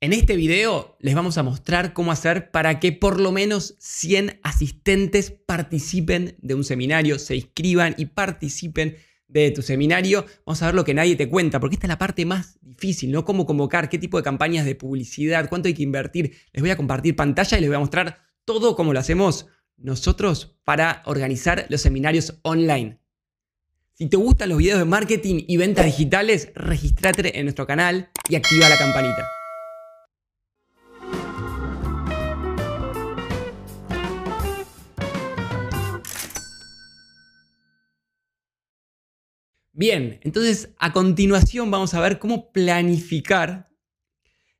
En este video les vamos a mostrar cómo hacer para que por lo menos 100 asistentes participen de un seminario, se inscriban y participen de tu seminario. Vamos a ver lo que nadie te cuenta, porque esta es la parte más difícil, ¿no? Cómo convocar, qué tipo de campañas de publicidad, cuánto hay que invertir. Les voy a compartir pantalla y les voy a mostrar todo cómo lo hacemos nosotros para organizar los seminarios online. Si te gustan los videos de marketing y ventas digitales, regístrate en nuestro canal y activa la campanita. Bien, entonces a continuación vamos a ver cómo planificar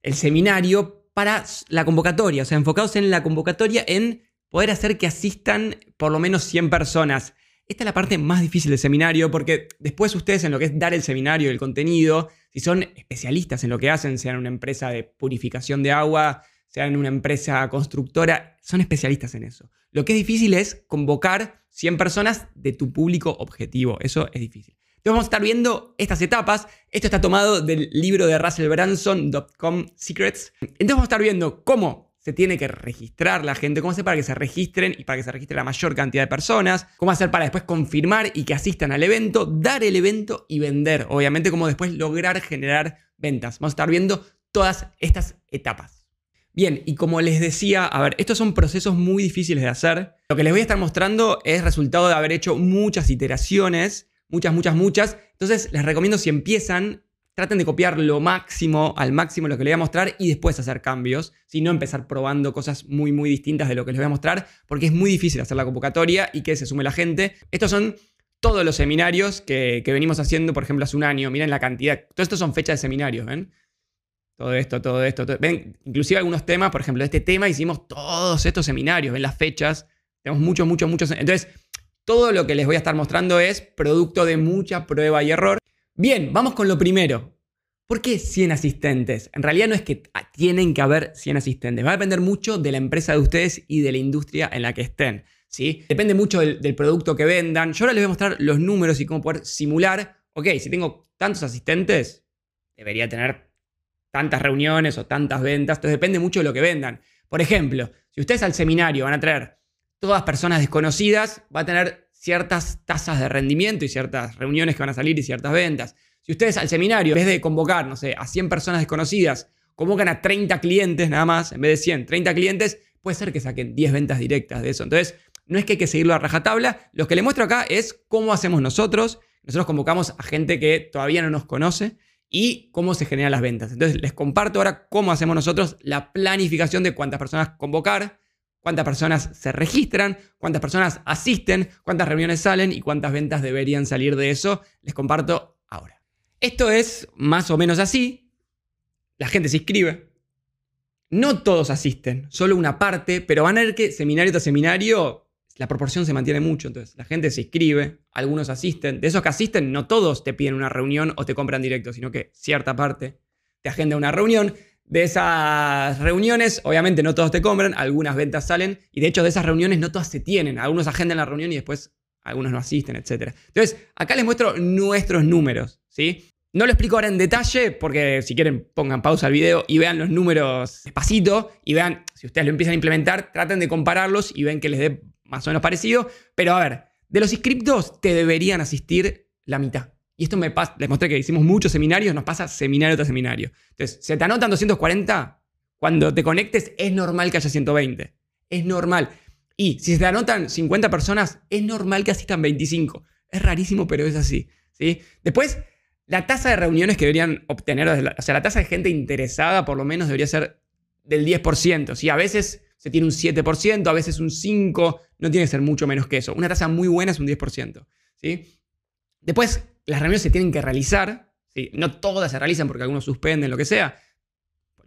el seminario para la convocatoria, o sea, enfocados en la convocatoria en poder hacer que asistan por lo menos 100 personas. Esta es la parte más difícil del seminario porque después ustedes en lo que es dar el seminario, el contenido, si son especialistas en lo que hacen, sean una empresa de purificación de agua, sean una empresa constructora, son especialistas en eso. Lo que es difícil es convocar 100 personas de tu público objetivo. Eso es difícil. Vamos a estar viendo estas etapas. Esto está tomado del libro de Russell Branson.com Secrets. Entonces vamos a estar viendo cómo se tiene que registrar la gente, cómo hacer para que se registren y para que se registre la mayor cantidad de personas, cómo hacer para después confirmar y que asistan al evento, dar el evento y vender. Obviamente, cómo después lograr generar ventas. Vamos a estar viendo todas estas etapas. Bien, y como les decía, a ver, estos son procesos muy difíciles de hacer. Lo que les voy a estar mostrando es resultado de haber hecho muchas iteraciones muchas, muchas, muchas. Entonces les recomiendo si empiezan, traten de copiar lo máximo, al máximo lo que les voy a mostrar y después hacer cambios, si no empezar probando cosas muy, muy distintas de lo que les voy a mostrar, porque es muy difícil hacer la convocatoria y que se sume la gente. Estos son todos los seminarios que, venimos haciendo, por ejemplo, hace un año. Miren la cantidad. Todo esto son fechas de seminarios, ¿ven? Todo esto, todo esto. Ven, inclusive algunos temas, por ejemplo, de este tema hicimos todos estos seminarios, ven las fechas. Tenemos muchos, muchos, muchos. Entonces, todo lo que les voy a estar mostrando es producto de mucha prueba y error. Bien, vamos con lo primero. ¿Por qué 100 asistentes? En realidad no es que tienen que haber 100 asistentes. Va a depender mucho de la empresa de ustedes y de la industria en la que estén. ¿sí? Depende mucho del, del producto que vendan. Yo ahora les voy a mostrar los números y cómo poder simular. Ok, si tengo tantos asistentes, debería tener tantas reuniones o tantas ventas. Entonces depende mucho de lo que vendan. Por ejemplo, si ustedes al seminario van a traer todas personas desconocidas, va a tener ciertas tasas de rendimiento y ciertas reuniones que van a salir y ciertas ventas. Si ustedes al seminario, en vez de convocar, no sé, a 100 personas desconocidas, convocan a 30 clientes nada más, en vez de 100, 30 clientes, puede ser que saquen 10 ventas directas de eso. Entonces, no es que hay que seguirlo a rajatabla. Lo que les muestro acá es cómo hacemos nosotros. Nosotros convocamos a gente que todavía no nos conoce y cómo se generan las ventas. Entonces, les comparto ahora cómo hacemos nosotros la planificación de cuántas personas convocar, cuántas personas se registran, cuántas personas asisten, cuántas reuniones salen y cuántas ventas deberían salir de eso. Les comparto ahora. Esto es más o menos así. La gente se inscribe. No todos asisten, solo una parte, pero van a ver que seminario tras seminario la proporción se mantiene mucho. Entonces, la gente se inscribe, algunos asisten. De esos que asisten, no todos te piden una reunión o te compran directo, sino que cierta parte te agenda una reunión de esas reuniones, obviamente no todos te compran, algunas ventas salen, y de hecho de esas reuniones no todas se tienen, algunos agendan la reunión y después algunos no asisten, etc. Entonces, acá les muestro nuestros números, ¿sí? No lo explico ahora en detalle, porque si quieren pongan pausa al video y vean los números despacito, y vean, si ustedes lo empiezan a implementar, traten de compararlos y ven que les dé más o menos parecido, pero a ver, de los inscriptos te deberían asistir la mitad. Y esto me pasa, les mostré que hicimos muchos seminarios, nos pasa seminario tras seminario. Entonces, se te anotan 240, cuando te conectes es normal que haya 120. Es normal. Y si se te anotan 50 personas, es normal que asistan 25. Es rarísimo, pero es así. ¿sí? Después, la tasa de reuniones que deberían obtener, o sea, la tasa de gente interesada por lo menos debería ser del 10%. ¿sí? A veces se tiene un 7%, a veces un 5%, no tiene que ser mucho menos que eso. Una tasa muy buena es un 10%. ¿sí? Después, las reuniones se tienen que realizar. ¿sí? No todas se realizan porque algunos suspenden, lo que sea.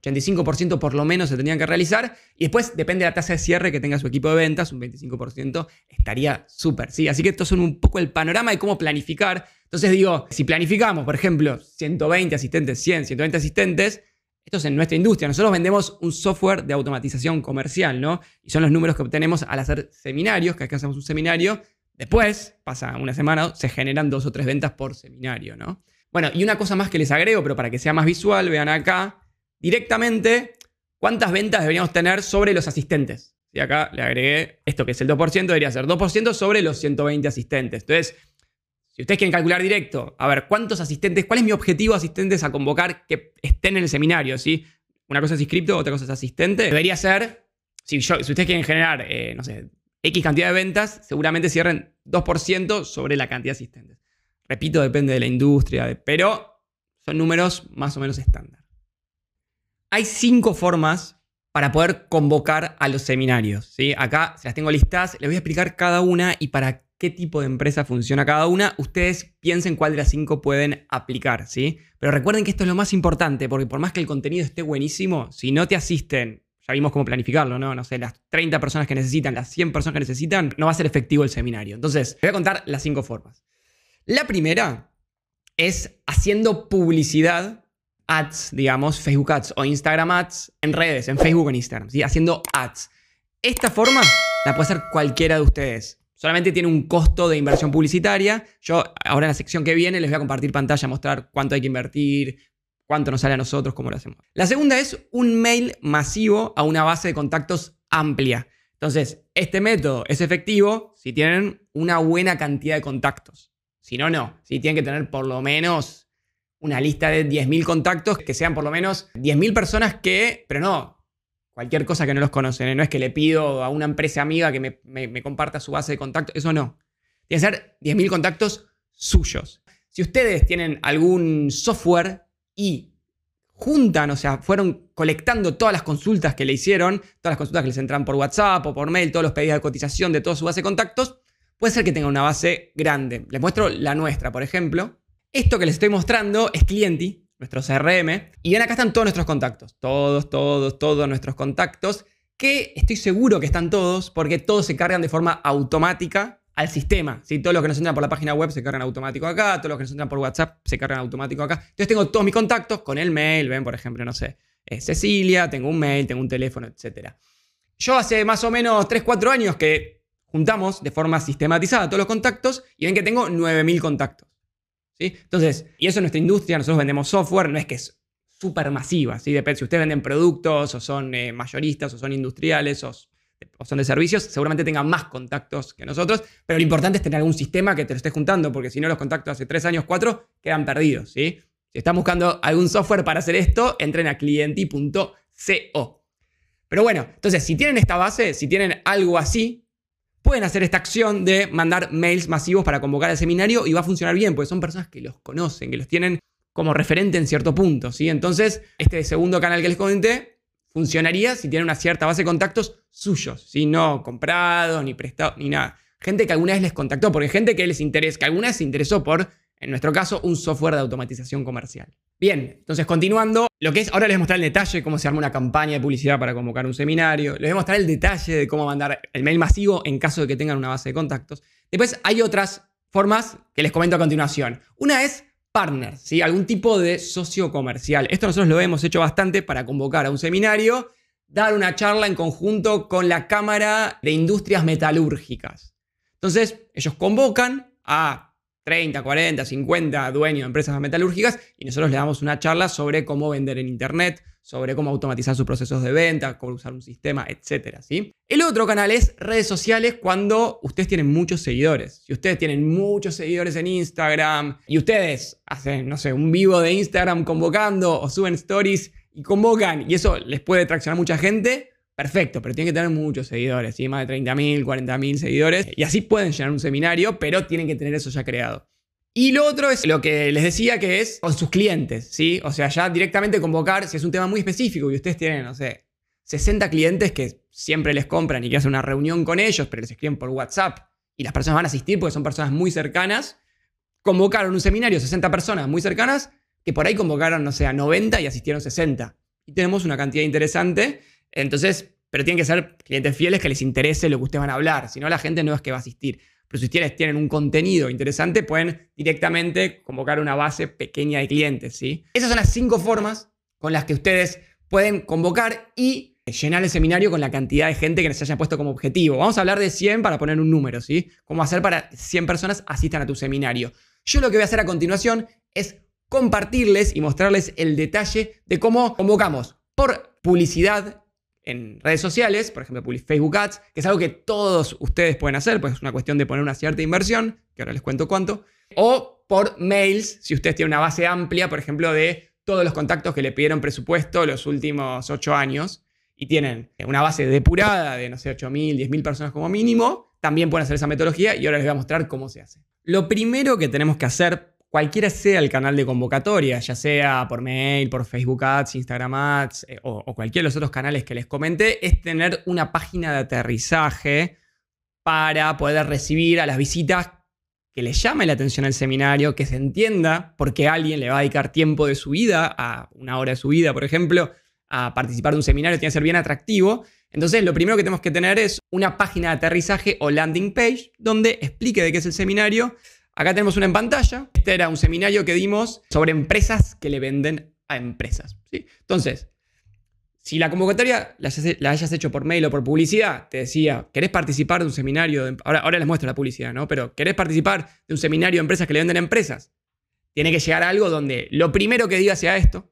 85% por lo menos se tendrían que realizar. Y después depende de la tasa de cierre que tenga su equipo de ventas, un 25% estaría súper. ¿sí? Así que esto es un poco el panorama de cómo planificar. Entonces digo, si planificamos, por ejemplo, 120 asistentes, 100, 120 asistentes, esto es en nuestra industria. Nosotros vendemos un software de automatización comercial, ¿no? Y son los números que obtenemos al hacer seminarios, que hacemos un seminario, Después, pasa una semana, se generan dos o tres ventas por seminario, ¿no? Bueno, y una cosa más que les agrego, pero para que sea más visual, vean acá, directamente cuántas ventas deberíamos tener sobre los asistentes. Y acá le agregué esto que es el 2%, debería ser 2% sobre los 120 asistentes. Entonces, si ustedes quieren calcular directo, a ver, ¿cuántos asistentes, cuál es mi objetivo asistentes a convocar que estén en el seminario? ¿sí? Una cosa es inscripto, otra cosa es asistente. Debería ser, si, si ustedes quieren generar, eh, no sé, X cantidad de ventas, seguramente cierren 2% sobre la cantidad de asistentes. Repito, depende de la industria, pero son números más o menos estándar. Hay cinco formas para poder convocar a los seminarios. ¿sí? Acá se las tengo listadas, les voy a explicar cada una y para qué tipo de empresa funciona cada una. Ustedes piensen cuál de las cinco pueden aplicar. ¿sí? Pero recuerden que esto es lo más importante, porque por más que el contenido esté buenísimo, si no te asisten, ya vimos cómo planificarlo, ¿no? No sé, las 30 personas que necesitan, las 100 personas que necesitan, no va a ser efectivo el seminario. Entonces, voy a contar las cinco formas. La primera es haciendo publicidad ads, digamos, Facebook Ads o Instagram Ads en redes, en Facebook o en Instagram, ¿sí? haciendo ads. Esta forma la puede hacer cualquiera de ustedes. Solamente tiene un costo de inversión publicitaria. Yo ahora en la sección que viene les voy a compartir pantalla, mostrar cuánto hay que invertir, cuánto nos sale a nosotros, cómo lo hacemos. La segunda es un mail masivo a una base de contactos amplia. Entonces, este método es efectivo si tienen una buena cantidad de contactos. Si no, no. Si tienen que tener por lo menos una lista de 10.000 contactos, que sean por lo menos 10.000 personas que, pero no, cualquier cosa que no los conocen, ¿eh? no es que le pido a una empresa amiga que me, comparta su base de contactos, eso no. Tiene que ser 10.000 contactos suyos. Si ustedes tienen algún software y juntan, o sea, fueron colectando todas las consultas que le hicieron, todas las consultas que les entran por WhatsApp o por mail, todos los pedidos de cotización de toda su base de contactos, puede ser que tengan una base grande. Les muestro la nuestra, por ejemplo. Esto que les estoy mostrando es Clienti, nuestro CRM. Y ven acá están todos nuestros contactos. Todos, todos, todos nuestros contactos. Que estoy seguro que están todos porque todos se cargan de forma automática al sistema. ¿sí? Todos los que nos entran por la página web se cargan automático acá. Todos los que nos entran por WhatsApp se cargan automático acá. Entonces tengo todos mis contactos con el mail. Ven, por ejemplo, no sé, eh, Cecilia, tengo un mail, tengo un teléfono, etc. Yo hace más o menos 3, 4 años que juntamos de forma sistematizada todos los contactos y ven que tengo 9.000 contactos. Entonces, y eso en nuestra industria, nosotros vendemos software, no es que es súper masiva, ¿sí? Depende, si ustedes venden productos o son eh, mayoristas o son industriales o, son de servicios, seguramente tengan más contactos que nosotros, pero lo importante es tener algún sistema que te lo esté juntando, porque si no los contactos hace tres años, cuatro, quedan perdidos, ¿sí? Si están buscando algún software para hacer esto, entren a clienti.co. Pero bueno, entonces, si tienen esta base, si tienen algo así, pueden hacer esta acción de mandar mails masivos para convocar al seminario y va a funcionar bien, porque son personas que los conocen, que los tienen como referente en cierto punto, ¿sí? Entonces, este segundo canal que les comenté funcionaría si tienen una cierta base de contactos suyos, ¿sí? No comprados, ni prestados, ni nada. Gente que alguna vez les contactó, porque gente que les interesa, que alguna vez se interesó por en nuestro caso, un software de automatización comercial. Bien, entonces continuando, lo que es, ahora les voy a mostrar el detalle, cómo se arma una campaña de publicidad para convocar un seminario, les voy a mostrar el detalle de cómo mandar el mail masivo en caso de que tengan una base de contactos. Después hay otras formas que les comento a continuación. Una es partner, ¿sí? algún tipo de socio comercial. Esto nosotros lo hemos hecho bastante para convocar a un seminario, dar una charla en conjunto con la Cámara de Industrias Metalúrgicas. Entonces, ellos convocan a 30, 40, 50 dueños de empresas metalúrgicas y nosotros le damos una charla sobre cómo vender en Internet, sobre cómo automatizar sus procesos de venta, cómo usar un sistema, etc. ¿sí? El otro canal es redes sociales cuando ustedes tienen muchos seguidores. Si ustedes tienen muchos seguidores en Instagram y ustedes hacen, no sé, un vivo de Instagram convocando o suben stories y convocan y eso les puede traccionar mucha gente, Perfecto, pero tienen que tener muchos seguidores, ¿sí? más de 30.000, 40.000 seguidores. Y así pueden llenar un seminario, pero tienen que tener eso ya creado. Y lo otro es lo que les decía que es con sus clientes, ¿sí? O sea, ya directamente convocar, si es un tema muy específico y ustedes tienen, no sé, 60 clientes que siempre les compran y que hacen una reunión con ellos, pero les escriben por WhatsApp y las personas van a asistir porque son personas muy cercanas, convocaron un seminario 60 personas muy cercanas que por ahí convocaron, no sé, a 90 y asistieron 60. Y tenemos una cantidad interesante entonces, pero tienen que ser clientes fieles que les interese lo que ustedes van a hablar. Si no, la gente no es que va a asistir. Pero si ustedes tienen un contenido interesante, pueden directamente convocar una base pequeña de clientes. ¿sí? Esas son las cinco formas con las que ustedes pueden convocar y llenar el seminario con la cantidad de gente que les haya puesto como objetivo. Vamos a hablar de 100 para poner un número, ¿sí? Cómo hacer para que 100 personas asistan a tu seminario. Yo lo que voy a hacer a continuación es compartirles y mostrarles el detalle de cómo convocamos por publicidad en redes sociales, por ejemplo Facebook Ads, que es algo que todos ustedes pueden hacer, pues es una cuestión de poner una cierta inversión, que ahora les cuento cuánto, o por mails, si ustedes tienen una base amplia, por ejemplo, de todos los contactos que le pidieron presupuesto los últimos ocho años y tienen una base depurada de, no sé, 8.000, 10.000 personas como mínimo, también pueden hacer esa metodología y ahora les voy a mostrar cómo se hace. Lo primero que tenemos que hacer, cualquiera sea el canal de convocatoria, ya sea por mail, por Facebook Ads, Instagram Ads eh, o, o cualquiera de los otros canales que les comenté, es tener una página de aterrizaje para poder recibir a las visitas que le llame la atención al seminario, que se entienda por qué alguien le va a dedicar tiempo de su vida, a una hora de su vida, por ejemplo, a participar de un seminario, tiene que ser bien atractivo. Entonces, lo primero que tenemos que tener es una página de aterrizaje o landing page donde explique de qué es el seminario. Acá tenemos una en pantalla. Este era un seminario que dimos sobre empresas que le venden a empresas. Entonces, si la convocatoria la hayas, hecho por mail o por publicidad, te decía, ¿querés participar de un seminario? ahora, ahora les muestro la publicidad, ¿no? Pero ¿querés participar de un seminario de empresas que le venden a empresas? Tiene que llegar a algo donde lo primero que diga sea esto.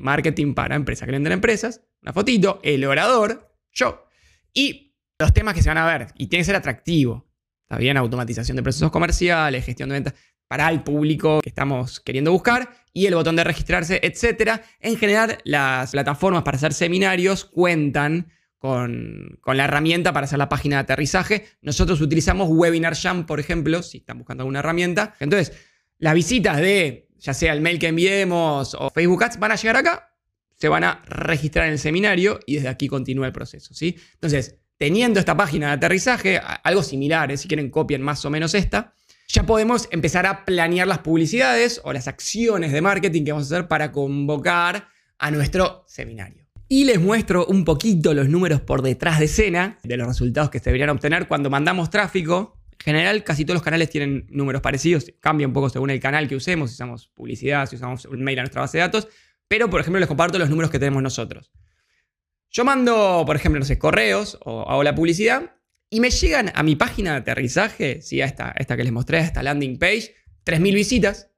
Marketing para empresas que le venden a empresas. Una fotito, el orador, yo. Y los temas que se van a ver. Y tiene que ser atractivo. Está bien, automatización de procesos comerciales, gestión de ventas para el público que estamos queriendo buscar y el botón de registrarse, etc. En general, las plataformas para hacer seminarios cuentan con, la herramienta para hacer la página de aterrizaje. Nosotros utilizamos Webinar Jam, por ejemplo, si están buscando alguna herramienta. Entonces, las visitas de ya sea el mail que enviemos o Facebook Ads van a llegar acá, se van a registrar en el seminario y desde aquí continúa el proceso. ¿sí? Entonces, teniendo esta página de aterrizaje, algo similar, ¿eh? si quieren copian más o menos esta, ya podemos empezar a planear las publicidades o las acciones de marketing que vamos a hacer para convocar a nuestro seminario. Y les muestro un poquito los números por detrás de escena de los resultados que se deberían obtener cuando mandamos tráfico. En general, casi todos los canales tienen números parecidos, cambia un poco según el canal que usemos, si usamos publicidad, si usamos un mail a nuestra base de datos, pero por ejemplo les comparto los números que tenemos nosotros. Yo mando, por ejemplo, no sé, correos o hago la publicidad y me llegan a mi página de aterrizaje, ¿sí? a esta, esta que les mostré, a esta landing page, 3.000 visitas,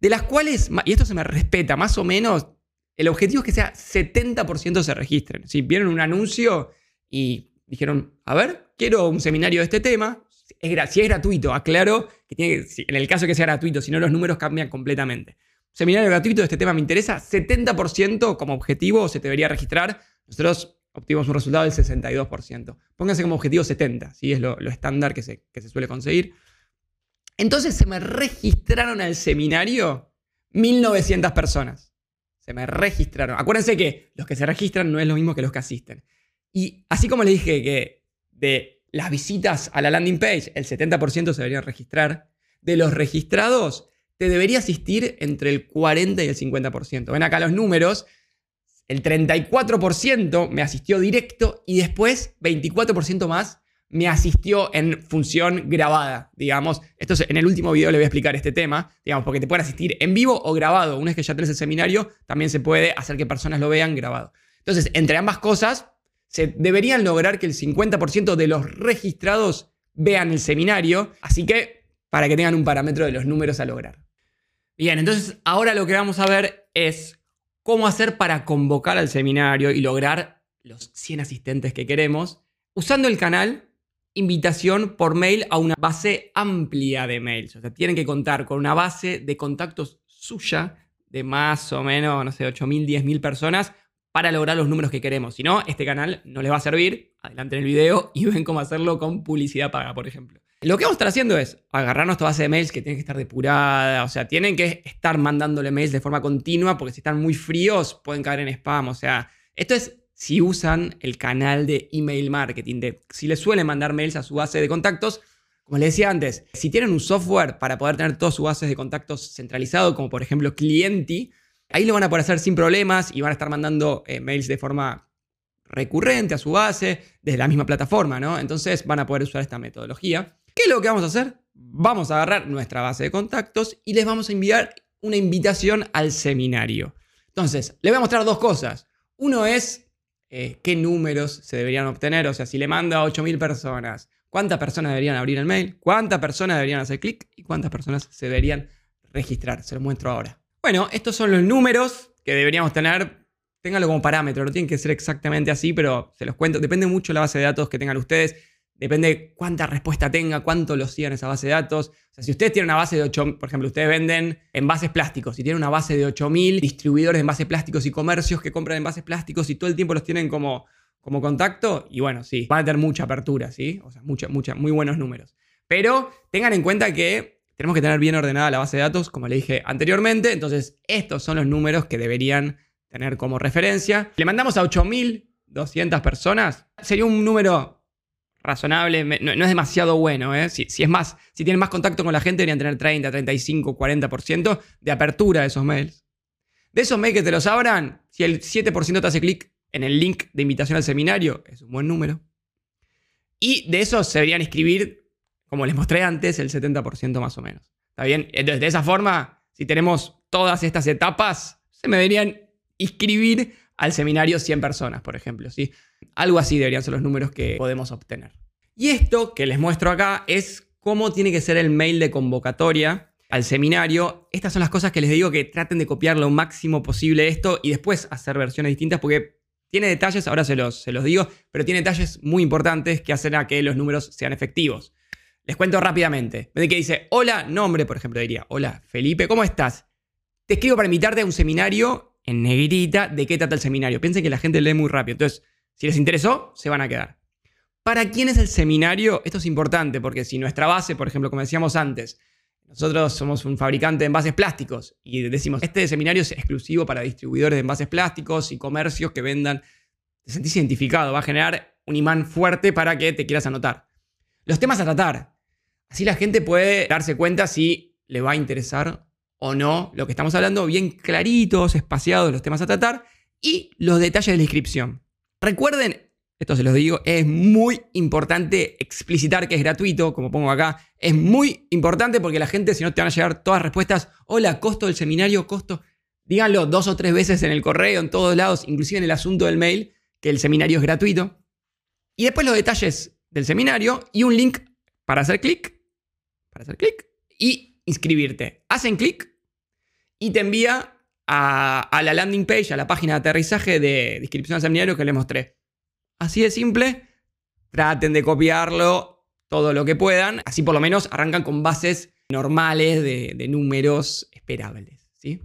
de las cuales, y esto se me respeta, más o menos, el objetivo es que sea 70% se registren. Si vieron un anuncio y dijeron, a ver, quiero un seminario de este tema, es, si es gratuito, aclaro que en el caso que sea gratuito, si no los números cambian completamente. Seminario gratuito de este tema me interesa, 70% como objetivo se debería registrar. Nosotros obtuvimos un resultado del 62%. Pónganse como objetivo 70, ¿sí? es lo, estándar que se, que se suele conseguir. Entonces se me registraron al seminario 1900 personas. Se me registraron. Acuérdense que los que se registran no es lo mismo que los que asisten. Y así como les dije que de las visitas a la landing page, el 70% se deberían registrar, de los registrados, te debería asistir entre el 40 y el 50%. Ven acá los números, el 34% me asistió directo y después 24% más me asistió en función grabada, digamos. Esto en el último video le voy a explicar este tema, digamos, porque te pueden asistir en vivo o grabado. Una vez que ya tenés el seminario, también se puede hacer que personas lo vean grabado. Entonces, entre ambas cosas, se deberían lograr que el 50% de los registrados vean el seminario, así que para que tengan un parámetro de los números a lograr. Bien, entonces ahora lo que vamos a ver es cómo hacer para convocar al seminario y lograr los 100 asistentes que queremos, usando el canal invitación por mail a una base amplia de mails. O sea, tienen que contar con una base de contactos suya de más o menos, no sé, 8.000, 10.000 personas para lograr los números que queremos. Si no, este canal no les va a servir. Adelante en el video y ven cómo hacerlo con publicidad paga, por ejemplo. Lo que vamos a estar haciendo es agarrar nuestra base de mails que tiene que estar depurada, o sea, tienen que estar mandándole mails de forma continua porque si están muy fríos pueden caer en spam, o sea, esto es si usan el canal de email marketing, de, si les suelen mandar mails a su base de contactos, como les decía antes, si tienen un software para poder tener todas sus bases de contactos centralizado, como por ejemplo Clienti, ahí lo van a poder hacer sin problemas y van a estar mandando eh, mails de forma recurrente a su base desde la misma plataforma, ¿no? Entonces van a poder usar esta metodología. ¿Qué es lo que vamos a hacer? Vamos a agarrar nuestra base de contactos y les vamos a enviar una invitación al seminario. Entonces, les voy a mostrar dos cosas. Uno es eh, qué números se deberían obtener, o sea, si le mando a 8.000 personas, cuántas personas deberían abrir el mail, cuántas personas deberían hacer clic y cuántas personas se deberían registrar. Se los muestro ahora. Bueno, estos son los números que deberíamos tener. Ténganlo como parámetro, no tienen que ser exactamente así, pero se los cuento. Depende mucho de la base de datos que tengan ustedes. Depende cuánta respuesta tenga, cuánto lo sigan esa base de datos. O sea, si ustedes tienen una base de 8, por ejemplo, ustedes venden envases plásticos y tienen una base de 8000 distribuidores de envases plásticos y comercios que compran envases plásticos y todo el tiempo los tienen como, como contacto, y bueno, sí, van a tener mucha apertura, ¿sí? O sea, muy buenos números. Pero tengan en cuenta que tenemos que tener bien ordenada la base de datos, como le dije anteriormente. Entonces, estos son los números que deberían tener como referencia. Le mandamos a 8200 personas. Sería un número razonable, no, es demasiado bueno. ¿eh? Si, es más, si tienen más contacto con la gente, deberían tener 30, 35, 40% de apertura de esos mails. De esos mails que te los abran, si el 7% te hace clic en el link de invitación al seminario, es un buen número. Y de esos se deberían inscribir, como les mostré antes, el 70% más o menos. ¿Está bien? Entonces, de esa forma, si tenemos todas estas etapas, se me deberían inscribir al seminario 100 personas, por ejemplo. ¿sí? Algo así deberían ser los números que podemos obtener. Y esto que les muestro acá es cómo tiene que ser el mail de convocatoria al seminario. Estas son las cosas que les digo que traten de copiar lo máximo posible esto y después hacer versiones distintas porque tiene detalles, ahora se los, se los digo, pero tiene detalles muy importantes que hacen a que los números sean efectivos. Les cuento rápidamente. De que dice, hola, nombre, por ejemplo, diría, hola, Felipe, ¿cómo estás? Te escribo para invitarte a un seminario en negrita de qué trata el seminario. Piensen que la gente lee muy rápido. Entonces, si les interesó, se van a quedar. ¿Para quién es el seminario? Esto es importante porque si nuestra base, por ejemplo, como decíamos antes, nosotros somos un fabricante de envases plásticos y decimos, este seminario es exclusivo para distribuidores de envases plásticos y comercios que vendan, te sentís identificado, va a generar un imán fuerte para que te quieras anotar. Los temas a tratar. Así la gente puede darse cuenta si le va a interesar o no lo que estamos hablando, bien claritos, espaciados los temas a tratar y los detalles de la inscripción. Recuerden, esto se los digo, es muy importante explicitar que es gratuito, como pongo acá, es muy importante porque la gente, si no te van a llegar todas respuestas, hola, costo del seminario, costo, díganlo dos o tres veces en el correo, en todos lados, inclusive en el asunto del mail, que el seminario es gratuito. Y después los detalles del seminario y un link para hacer clic, para hacer clic y inscribirte. Hacen clic y te envía a, la landing page, a la página de aterrizaje de inscripción al seminario que les mostré. Así de simple, traten de copiarlo todo lo que puedan, así por lo menos arrancan con bases normales de, números esperables. ¿sí?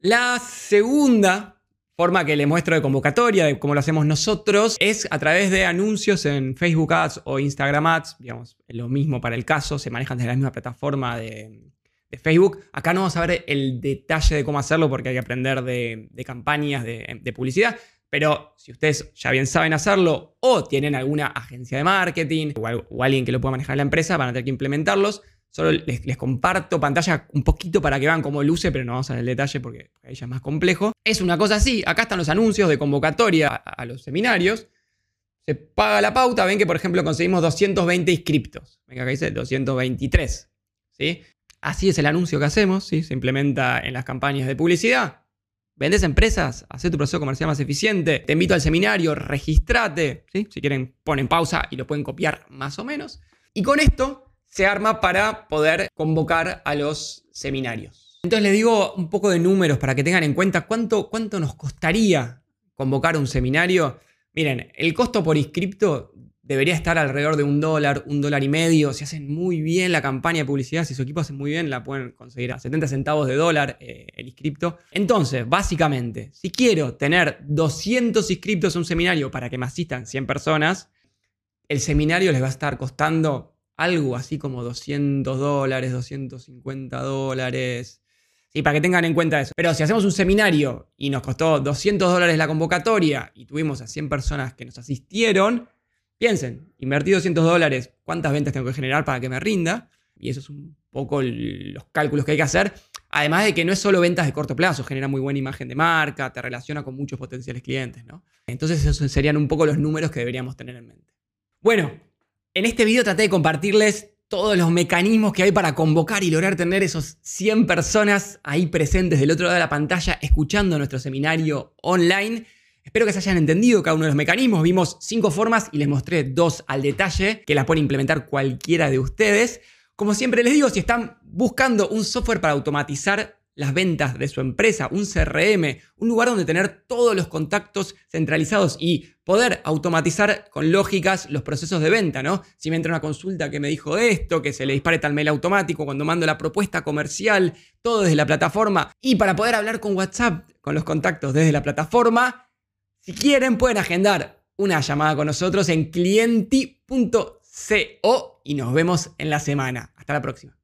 La segunda forma que les muestro de convocatoria, de cómo lo hacemos nosotros, es a través de anuncios en Facebook Ads o Instagram Ads. Digamos, lo mismo para el caso, se manejan desde la misma plataforma de, de Facebook. Acá no vamos a ver el detalle de cómo hacerlo porque hay que aprender de, campañas de, publicidad. Pero si ustedes ya bien saben hacerlo o tienen alguna agencia de marketing o, alguien que lo pueda manejar en la empresa, van a tener que implementarlos. Solo les, comparto pantalla un poquito para que vean cómo luce, pero no vamos a ver el detalle porque ahí ya es más complejo. Es una cosa así. Acá están los anuncios de convocatoria a, a los seminarios. Se paga la pauta. Ven que, por ejemplo, conseguimos 220 inscriptos. Venga, acá dice 223. ¿sí? Así es el anuncio que hacemos, ¿sí? se implementa en las campañas de publicidad. Vendes empresas, hace tu proceso comercial más eficiente, te invito al seminario, registrate, si quieren ponen pausa y lo pueden copiar más o menos. Y con esto se arma para poder convocar a los seminarios. Entonces les digo un poco de números para que tengan en cuenta cuánto, cuánto nos costaría convocar un seminario. Miren, el costo por inscripto debería estar alrededor de un dólar, un dólar y medio. Si hacen muy bien la campaña de publicidad, si su equipo hace muy bien, la pueden conseguir a 70 centavos de dólar eh, el inscripto. Entonces, básicamente, si quiero tener 200 inscriptos a un seminario para que me asistan 100 personas, el seminario les va a estar costando algo así como 200 dólares, 250 dólares. Sí, para que tengan en cuenta eso. Pero si hacemos un seminario y nos costó 200 dólares la convocatoria y tuvimos a 100 personas que nos asistieron, Piensen, invertí 200 dólares, ¿cuántas ventas tengo que generar para que me rinda? Y eso es un poco los cálculos que hay que hacer. Además de que no es solo ventas de corto plazo, genera muy buena imagen de marca, te relaciona con muchos potenciales clientes, ¿no? Entonces esos serían un poco los números que deberíamos tener en mente. Bueno, en este video traté de compartirles todos los mecanismos que hay para convocar y lograr tener esos 100 personas ahí presentes del otro lado de la pantalla escuchando nuestro seminario online. Espero que se hayan entendido cada uno de los mecanismos. Vimos cinco formas y les mostré dos al detalle que las pueden implementar cualquiera de ustedes. Como siempre les digo, si están buscando un software para automatizar las ventas de su empresa, un CRM, un lugar donde tener todos los contactos centralizados y poder automatizar con lógicas los procesos de venta, ¿no? Si me entra una consulta que me dijo esto, que se le dispare tal mail automático cuando mando la propuesta comercial, todo desde la plataforma y para poder hablar con WhatsApp con los contactos desde la plataforma, si quieren pueden agendar una llamada con nosotros en clienti.co y nos vemos en la semana. Hasta la próxima.